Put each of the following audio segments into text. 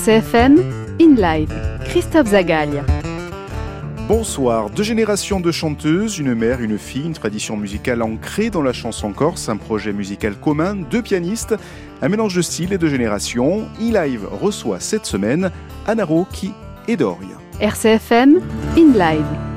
RCFM, In Live, Christophe Zagalia. Bonsoir, deux générations de chanteuses, une mère, une fille, une tradition musicale ancrée dans la chanson corse, un projet musical commun, deux pianistes, un mélange de styles et de générations. In-Live reçoit cette semaine Anna Rocchi et Doria. RCFM, In Live.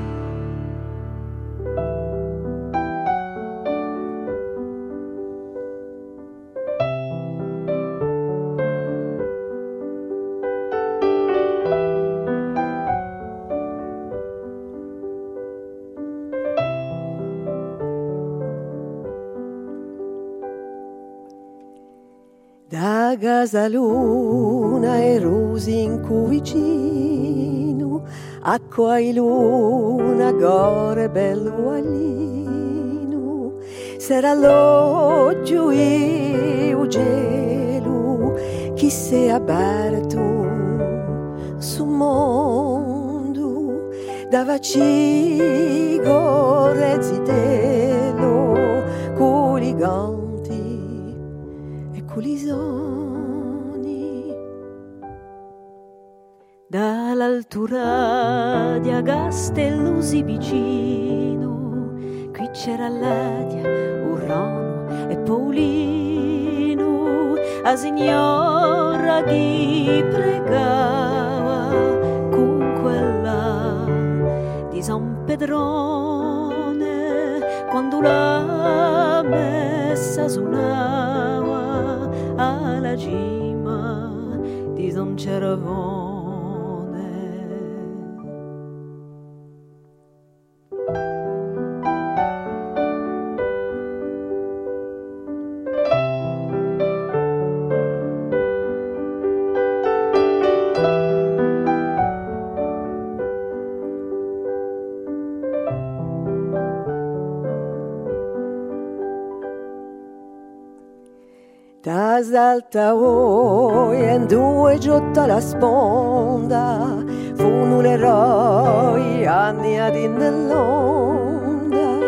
Da gasaluna e rosi in cui vicino, acqua e luna, gore bello aglino, sarà l'oggio e o gelo, chi si è aperto sul mondo, da gore zitello, colisoni dall'altura di Agastellusi vicino. Qui c'era Ladia, Urrano e Paolino a signora chi pregava con quella di San Pedrone quando la messa suonava Fatima, disons cervon. San Cervone. T'asalta oi en due giotta la sponda Funo l'eroi anni ad in nell'onda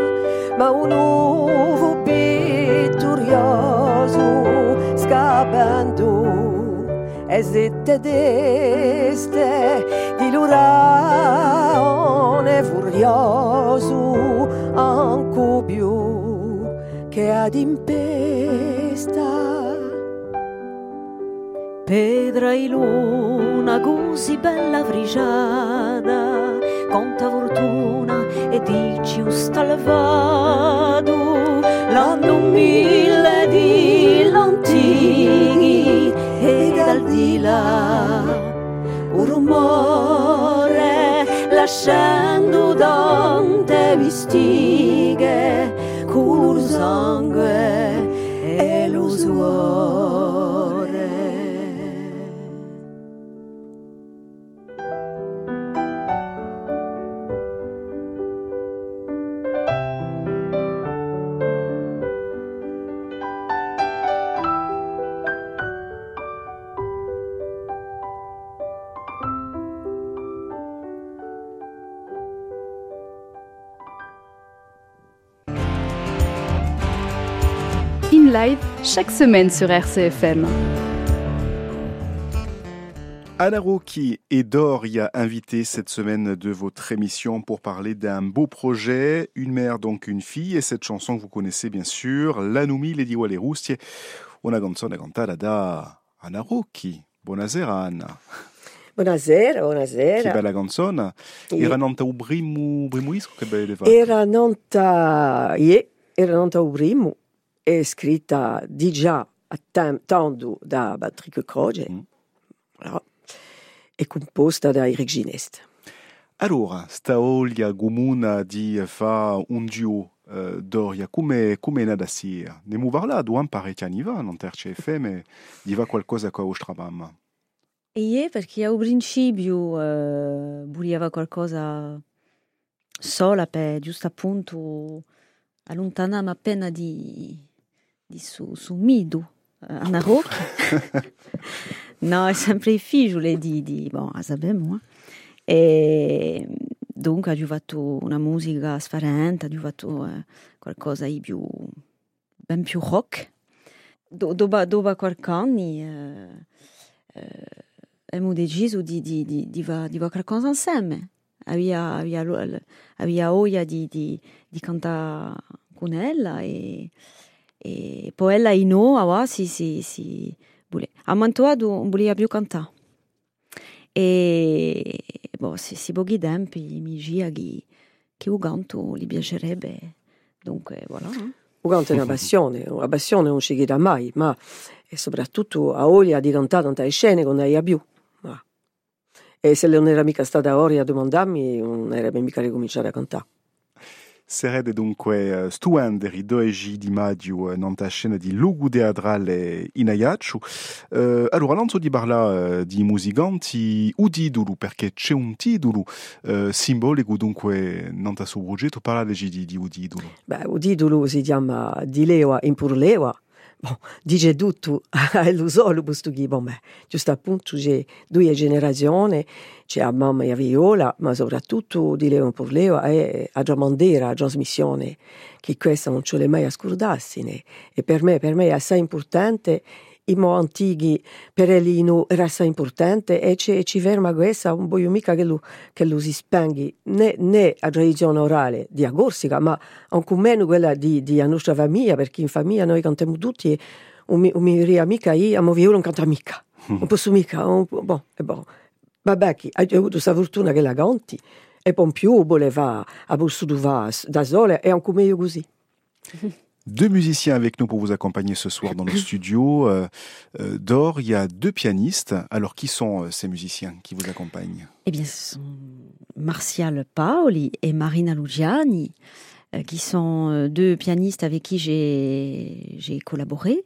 Ma un uvo pitturioso scappando E zitte deste di l'uraone furioso Anco più che ad impesta Pedra e luna così bella friciata, conta fortuna e dici un stalvado, l'anno mille di lontini e dal di là un rumore lasciando tante vistighe, col sangue e lo suore. Live, chaque semaine sur RCFM. Anna Rocchi et Doria invités cette semaine de votre émission pour parler d'un beau projet, une mère donc une fille, et cette chanson que vous connaissez bien sûr, L'Anumi le di Wale Rustie, una canzone cantata da Anna Rocchi. Buonasera Anna. Buonasera, Che bella canzone. Era primo, primo disco che belle Era ie, era nonta o primo, è scritta di già a tem- tanto da Patrick Croce, Mm. e composta da Eric Ginest. Allora, sta voglia comune di fare un duo eh, Doria, come, come è nata sì? Ne abbiamo parlato un parecchi anni fa, non terce FM, di va qualcosa con la vostra mamma. E perché al principio eh, voleva qualcosa sola per giusto appunto allontanarmi appena di su, su Mido, eh, Anna Rocchi. no, è sempre figlio di, di bon, sappiamo. E dunque ha fatto una musica sfarente, ha fatto eh, qualcosa di più, ben più rock. Do, dopo, dopo qualche anno eh, eh, abbiamo deciso di, di, di, di, di fare qualcosa insieme. Aveva, aveva, aveva voglia di, di, di cantare con ella e, e poi ella in noi si, si, si, a Mantoado non voleva più cantare. E boh, se si pochi tempi mi gira che, che il canto gli piacerebbe. Dunque, voilà. Il canto è una passione, una passione non ci chiede mai, ma soprattutto ha voglia di cantare tante scene con lei più. Ma. E se non era mica stata ora a domandarmi, non avrebbe mica ricominciato a cantare. Serede dunque uh, stuenderi doegi di maggio uh, nanta scena di Lugu Teatrale in Ajaccio. Uh, allora, non di parla uh, di musicanti o titolo, perché c'è un titolo uh, simbolico dunque nanta suo progetto, parlare di, di un titolo. Beh, il titolo si chiama Di Lewa in Purlewa, bon, dice tutto a lo solo questo bon, beh, giusto appunto c'è due generazioni, c'è a mamma e a Viola, ma soprattutto di Leon per Leo è a tramandare la trasmissione, che questa non ce l'è mai a scordarsi, e per me, per me è assai importante i mo antichi per Elino assai importante e ci, ci ferma questa un voglio mica che lo, che lo si spenghi né, né a tradizione orale di Agorsica ma ancora meno quella di, di a nostra famiglia perché in famiglia noi cantiamo tutti un, un mia amica io a io non canta mica non posso mica un, bon, e bon. vabbè chi ha avuto questa fortuna che la canti e poi più voleva a posto da sole e ancora meglio così Deux musiciens avec nous pour vous accompagner ce soir dans le studio. Euh, euh, D'or, il y a deux pianistes. Alors, qui sont euh, ces musiciens qui vous accompagnent? Eh bien, ce sont Martial Paoli et Marina Lugiani, euh, qui sont deux pianistes avec qui j'ai collaboré.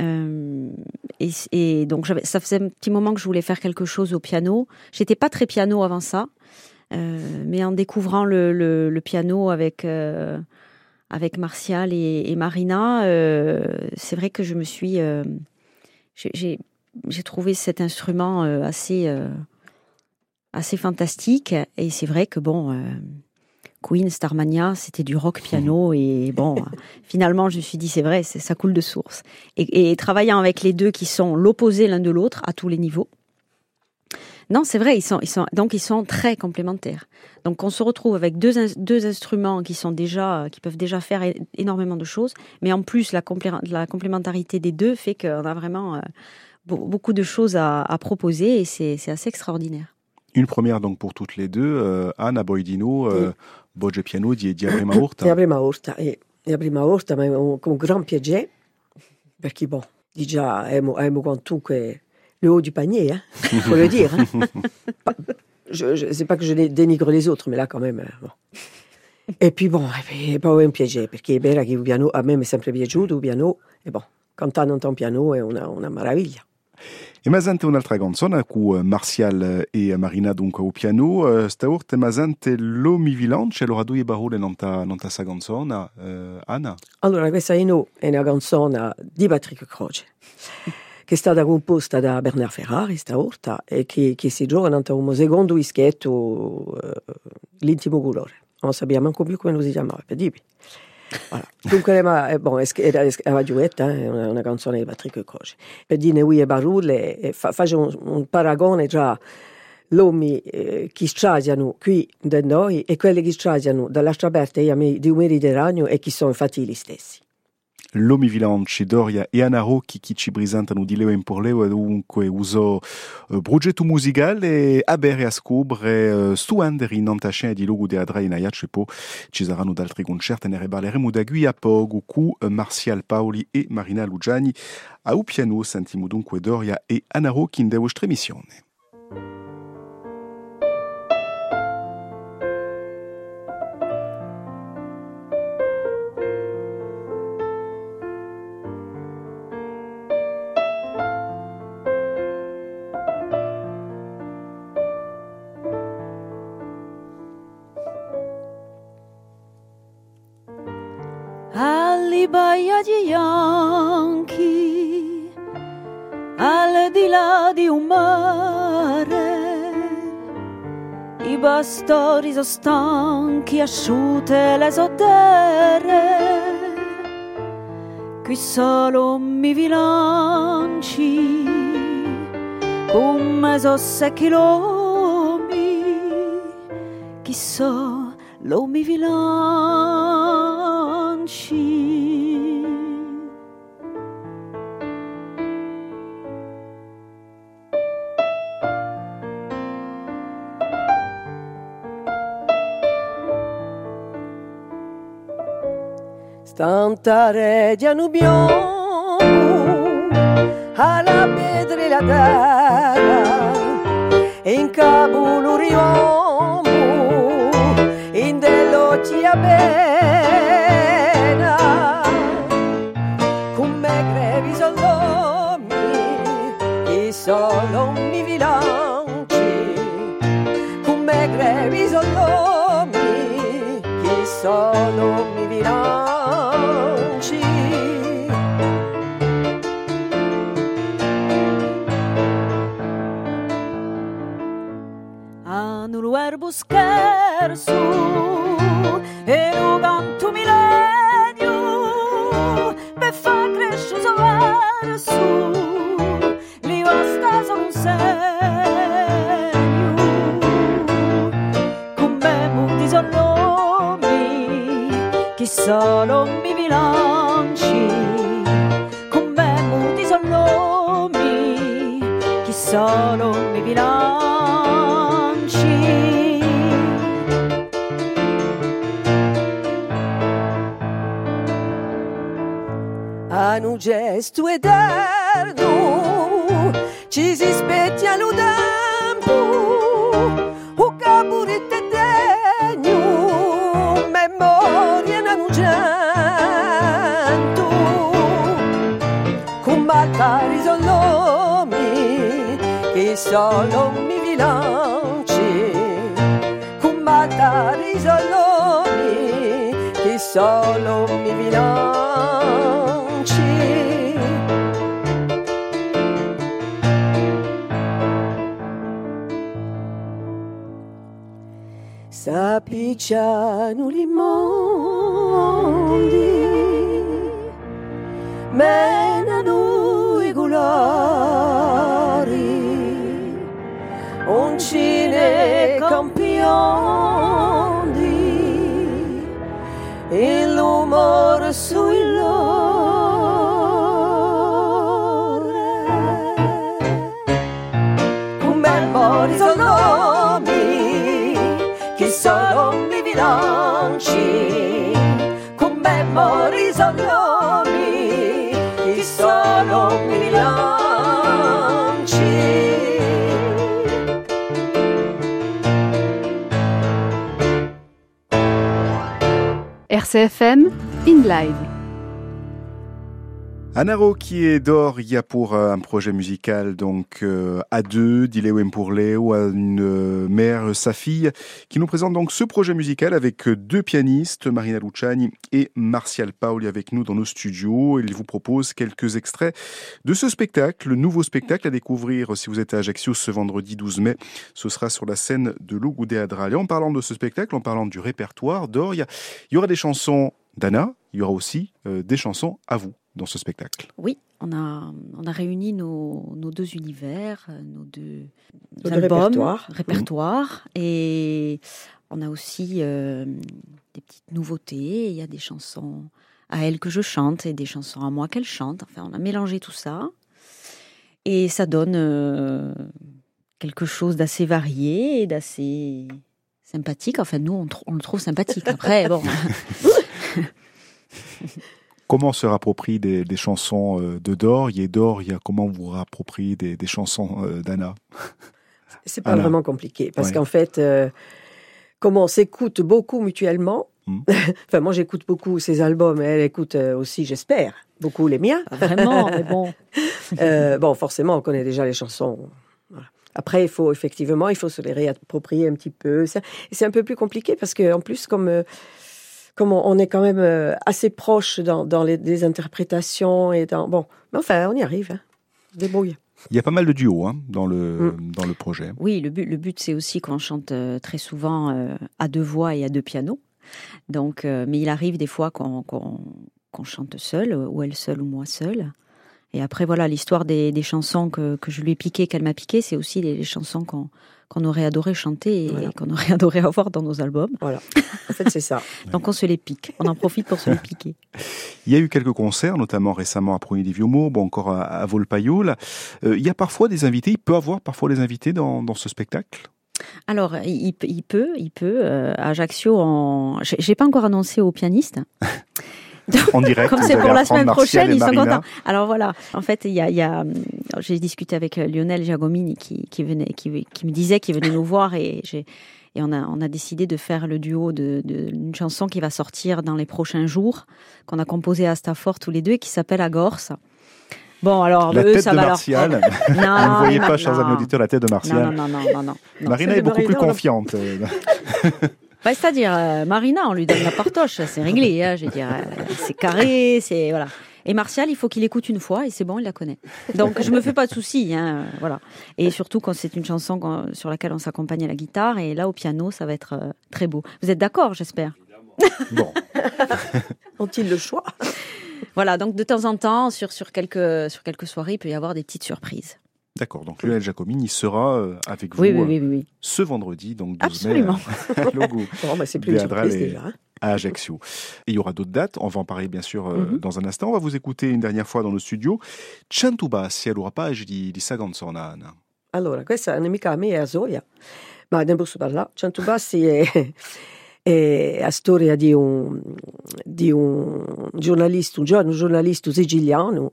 Euh, et, et, donc, ça faisait un petit moment que je voulais faire quelque chose au piano. J'étais pas très piano avant ça, mais en découvrant le, le, le piano avec avec Martial et, et Marina, euh, c'est vrai que je me suis, euh, j'ai trouvé cet instrument euh, assez, assez fantastique. Et c'est vrai que bon, euh, Queen, Starmania, c'était du rock piano. Et bon, finalement, je me suis dit, c'est vrai, ça coule de source. Et, et travaillant avec les deux qui sont l'opposé l'un de l'autre à tous les niveaux, non, c'est vrai, ils sont, ils sont, donc ils sont très complémentaires. Donc on se retrouve avec deux, deux instruments qui sont déjà, qui peuvent déjà faire énormément de choses, mais en plus la, complé la complémentarité des deux fait qu'on a vraiment euh, beaucoup de choses à, à proposer et c'est assez extraordinaire. Une première donc pour toutes les deux, euh, Anna Boidino, euh, Boge Piano di, di prima urta. Di prima urta, e la prima urta, ma un, un gran piacere, perché bon, già abbiamo, abbiamo quantunque le haut du panier, hein, faut le dire. Hein. je, je, c'est pas que je dénigre les autres, mais là quand même. Bon. E poi bon, è poi un piacere, perché è vero che il piano a me mi è sempre piaciuto, il piano, e bon, cantare un piano è una, una meraviglia. E mazante un'altra canzone con Martial e Marina dunque au piano, stavolta mazante Lo mi vilance, allora due parole non ta, non ta sa canzone, uh, Anna? Allora questa è una canzone di Patrick Croce. Che è stata composta da Bernard Ferrari stavolta e che, che si gioca in un secondo dischetto uh, l'intimo colore. Non sappiamo ancora più come lo si chiamava per dirvi. Voilà. dunque ma, eh, bon, era, era Giuetta eh, una, una canzone di Patrick Croce per dire oui e barulle e fa, faccio un, un paragone tra l'uomo eh, che stradiano qui da noi e quelli che stradiano dall'altra parte di un Mediterraneo e che sono infatti gli stessi Lomi Vilanci, Doria e Anaro che, che ci presentano di Leo in Porleo e dunque uso uh, progetto musicale a a Antascen e di Logo de Adra in Aiac poi ci saranno altri concerti ne rebaleremo da qui a poco con uh, Martial Paoli e Marina Lugiani. A piano sentiamo dunque Doria e Anaro che in de vostra i bastori sono stanchi, asciute le sotterre, qui solo mi bilanci, come les osse chilomi, chi so lo mi vilanci. Stanta regia nubiamo alla pedra e la terra in cabulo riuomo in dello bena. Come grevi sollomi e solo mi vilanci. Come grevi sollomi che solo mi vilanci Anul erbo scherzo e lo canto millenio per far crescere so verso li basta un segno. Come molti sollomi che solo mi bilanci. Come molti sollomi che solo mi bilanci un gesto eterno ci si specchia lo tempo o caburette degno memoria in angento con altari sollomi che solo mi vilanci con altari sollomi che solo mi Sa piccia nous li mondi Mena noi i gulori Uncine campioni, Il l'umore sui RCFM, in live. Anaro qui est d'or, il y a pour euh, un projet musical donc euh, à deux, Léo, à une euh, mère, sa fille, qui nous présente donc ce projet musical avec deux pianistes, Marina Luciani et Martial Paoli avec nous dans nos studios. Il vous propose quelques extraits de ce spectacle, le nouveau spectacle à découvrir si vous êtes à Ajaccio ce vendredi 12 mai. Ce sera sur la scène de Lougoudé Adral. Et en parlant de ce spectacle, en parlant du répertoire d'or, il y, aura des chansons d'Anna, il y aura aussi euh, des chansons à vous dans ce spectacle. Oui, on a, on a réuni nos, nos deux univers, nos deux Nos albums, répertoires. et on a aussi euh, des petites nouveautés. Il y a des chansons à elle que je chante et des chansons à moi qu'elle chante. Enfin, on a mélangé tout ça et ça donne euh, quelque chose d'assez varié et d'assez sympathique. Enfin, nous, on, tr- on le trouve sympathique. Après, bon, Comment on se rapproprie des, des chansons euh, de Dor? Il y a Dor, il y a comment vous rapproprie des, des chansons euh, d'Anna? C'est pas Anna. vraiment compliqué parce Ouais. qu'en fait, euh, comme on s'écoute beaucoup mutuellement, Mm. enfin moi j'écoute beaucoup ses albums, et elle écoute aussi, j'espère, beaucoup les miens. pas vraiment, mais bon. Euh, bon, forcément, on connaît déjà les chansons. Voilà. Après, il faut effectivement, il faut se les réapproprier un petit peu. C'est c'est un peu plus compliqué parce que en plus, comme euh, comme on, on est quand même euh, assez proche dans, dans les, les interprétations et dans bon, mais enfin, on y arrive. Hein. Débrouille. Il y a pas mal de duos hein, dans, le, Mm. dans le projet. Oui, le but, le but c'est aussi qu'on chante euh, très souvent euh, à deux voix et à deux pianos. Donc, euh, mais il arrive des fois qu'on qu'on- qu'on chante seul, ou elle seule ou moi seule. Et après, voilà, l'histoire des, des chansons que, que je lui ai piquées, qu'elle m'a piquées, c'est aussi les, les chansons qu'on qu'on aurait adoré chanter et Voilà. qu'on aurait adoré avoir dans nos albums. Voilà. En fait, c'est ça. Donc on se les pique. On en profite pour se les piquer. Il y a eu quelques concerts, notamment récemment à Prony des Vieux-Mots, bon, encore à, à. Euh, il y a parfois des invités, il peut avoir parfois des invités dans, dans ce spectacle? Alors, il, peut, il peut. euh, à Ajaccio, en... j'ai pas encore annoncé aux pianistes. En direct, Comme c'est pour la semaine prochaine, ils sont contents. Alors voilà, en fait, il y a, j'ai discuté avec euh, Lionel Giacomini qui, qui venait, qui, qui me disait qu'il venait nous voir et j'ai, et on a, on a décidé de faire le duo de, de- d'une chanson qui va sortir dans les prochains jours, qu'on a composé à Stafford tous les deux et qui s'appelle Agorce. Bon, alors La eux, tête ça de va Martial. leur. Vous ne voyez non, pas, chers non. amis auditeurs, la tête de Martial. non, non, non, non, non. Marina est beaucoup plus confiante. Bah, c'est-à-dire, euh, Marina, on lui donne la partoche, c'est réglé. Hein, je veux dire, euh, c'est carré, c'est voilà. Et Martial, il faut qu'il écoute une fois et c'est bon, il la connaît. Donc je me fais pas de soucis, hein, euh, voilà. Et surtout quand c'est une chanson sur laquelle on s'accompagne à la guitare et là au piano, ça va être euh, très beau. Vous êtes d'accord, j'espère? Bon, Ont-ils le choix? Voilà, donc de temps en temps, sur sur quelques sur quelques soirées, il peut y avoir des petites surprises. D'accord. Donc Lionel Jacomine, il sera euh, avec vous Oui, oui, oui, oui, oui. ce vendredi, donc 12 Absolument. mai, à Logo, Bon, bah, c'est plus une déjà. hein. à Ajaccio. Et il y aura d'autres dates, on va en parler bien sûr euh, Mhm. dans un instant. On va vous écouter une dernière fois dans le studio. Centubassi, allora page di, di Anna. Allora, questa è un'amica mia, Zoya, ma ne posso parlare? Centubassi è, è la storia di un, di un giornalista, un giorno giornalista siciliano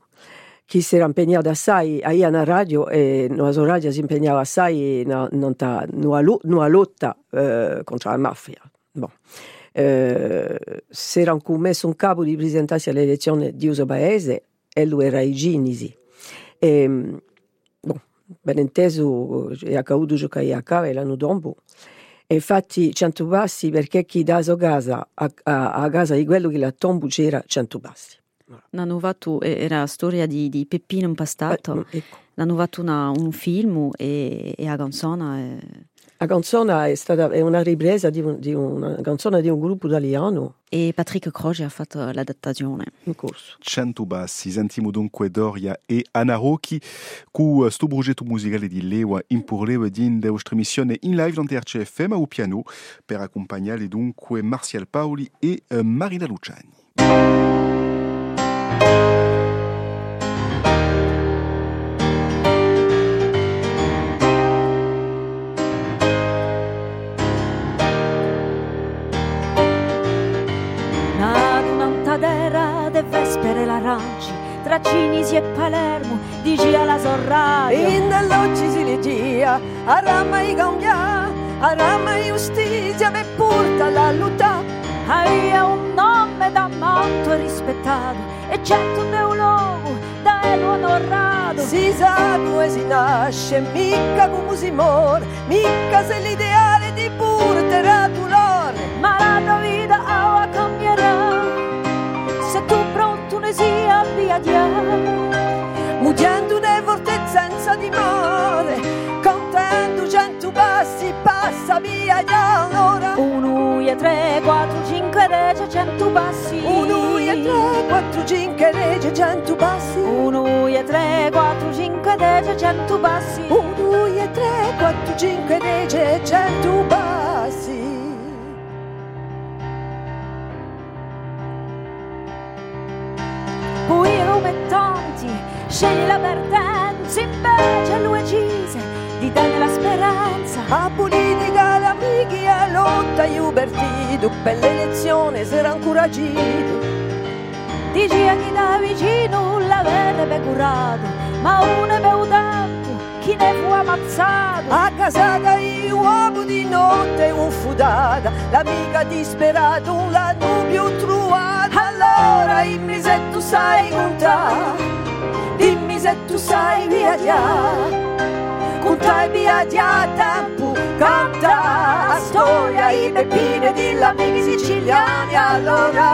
che si era impegnato assai a una radio e radio si impegnava assai in una lotta eh, contro la mafia. Bon. Eh, si era messo in capo di presentarsi alle elezioni di uso paese e lui era i Ginisi. E, bon, ben inteso è accaduto giocare a cava l'anno dopo e infatti 100 passi perché chi da sua casa a, a, a casa di quello che la tombo c'era 100 passi Fatto, eh, era la storia di, di Peppino Impastato, Eh, ecco. hanno fatto una- un film e, e la canzone è- la canzone è stata è una ripresa di, un- di una canzone di un gruppo italiano e Patrick Croce ha fatto l'adattazione. in corso Centubassi, sentiamo dunque Doria e Anna Rocchi con sto progetto musicale di Lewa Lewa di in vostra missione in live dans RCFM au piano per accompagnare dunque Martial Paoli e eh, Marina Luciani. E Palermo dici alla sorraia in dell'oggi si leggia a rama i cambia a rama giustizia per porta la lutta. Aveva un nome da molto rispettato e certo de un luogo da elo onorato. Si sa come si nasce, mica come si muore, mica se l'ideale ti porterà dolore. ma la vita ora cambierà se tu pronto ne sia via di una fortezza senza dimore, contando cento passi, passa via già allora. uno e tre, quattro, cinque, dieci, cento passi Uno, e tre, quattro, cinque, dieci, cento passi. uno e tre, quattro, cinque, dieci, cento passi Uno, e tre, quattro, cinque, dieci, cento passi. Poi come tanti, scegli la pertenza, invece lui decise di dare la speranza. A politica l'amici a lotta io partito per l'elezione sarà ancora agito Dici a chi da vicino l'avrebbe curato, ma uno è tanto, chi ne fu ammazzato. a casata io uomo di notte un fudata l'amica disperata un l'hanno più trovata allora dimmi se tu sai contare se tu sai viaggiare contare viaggiare a tempo canta la storia i peppine degli amici siciliani allora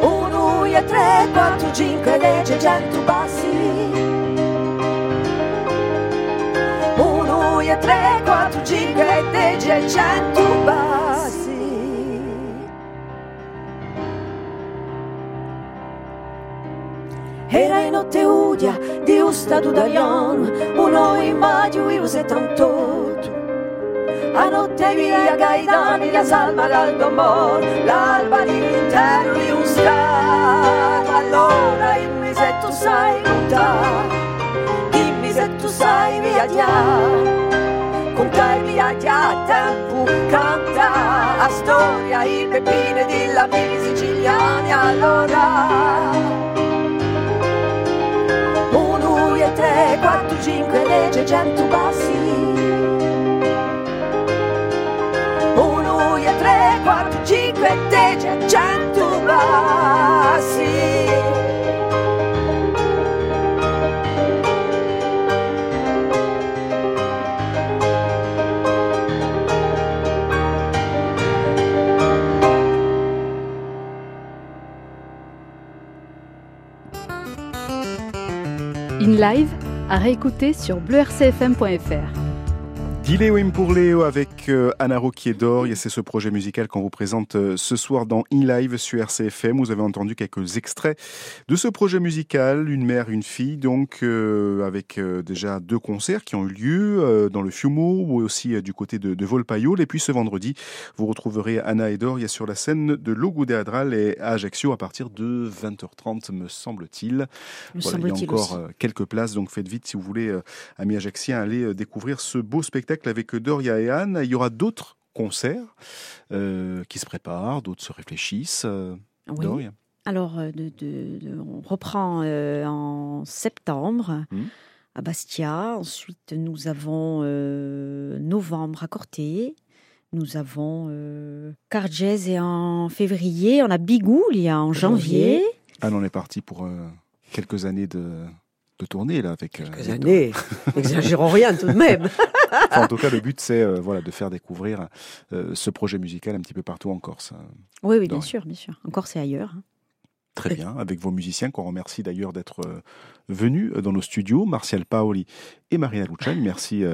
uno e tre, quattro, cinque, dieci, cento passi. Uno e tre, quattro, cinque, dieci, e cento passi. Studia di un stato d'italiano, uno immagino io se tanto. A notte via Gaetani, la salma dal l'alba dell'intero di un stato. Allora dimmi se tu sai contare, dimmi se tu sai viaggiare contarmi a già tempo canta a storia i pepine di lapini siciliani allora uno e tre, quattro, cinque, legge, cento bassi uno e tre, quattro, cinque, legge, cento bassi In live, à réécouter sur bleurcfm.fr. Diléo pour Léo avec euh, Anna Roquier d'Or. C'est ce projet musical qu'on vous présente euh, ce soir dans In Live sur RCFM. Vous avez entendu quelques extraits de ce projet musical, Une mère, une fille, donc euh, avec déjà deux concerts qui ont eu lieu dans le Fiumo ou aussi du côté de, de Volpaiol. Et puis ce vendredi, vous retrouverez Anna et Dor sur la scène de Logo Adral et à Ajaccio à partir de 20h30, me semble-t-il. Voilà, il y a encore quelques places, donc faites vite si vous voulez, amis ajaxiens, aller découvrir ce beau spectacle avec Doria et Anne. Il y aura d'autres concerts euh, qui se préparent, d'autres se réfléchissent. Euh, oui. Alors, euh, on reprend en septembre hmm. à Bastia. Ensuite, nous avons novembre à Corté. Nous avons Cargès et en février. On a Bigoul en janvier. Anne, on est parti pour quelques années de, de tourner là avec quelques années. N'exagérons rien tout de même. en tout cas, le but, c'est euh, voilà, de faire découvrir euh, ce projet musical un petit peu partout en Corse. Oui, oui, bien sûr, bien sûr. En Corse et ailleurs. Hein. Très bien, avec vos musiciens qu'on remercie d'ailleurs d'être euh, venus dans nos studios, Martial Paoli et Marina Luciani. Merci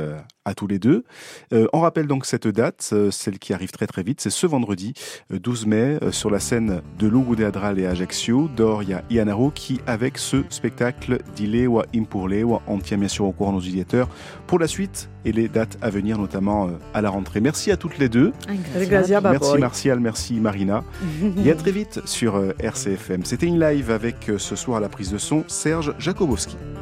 à tous les deux. on rappelle donc cette date, celle qui arrive très très vite, c'est ce vendredi 12 mai sur la scène de Lugo de Adral et Ajaccio, Doria Ianaro, qui avec ce spectacle d'Ilewa Impurlewa, on tient bien sûr au courant nos utilisateurs pour la suite et les dates à venir, notamment à la rentrée. Merci à toutes les deux. Merci Martial, merci Marina. et à très vite sur RCFM. C'était une live avec ce soir à la prise de son Serge que eu busquei.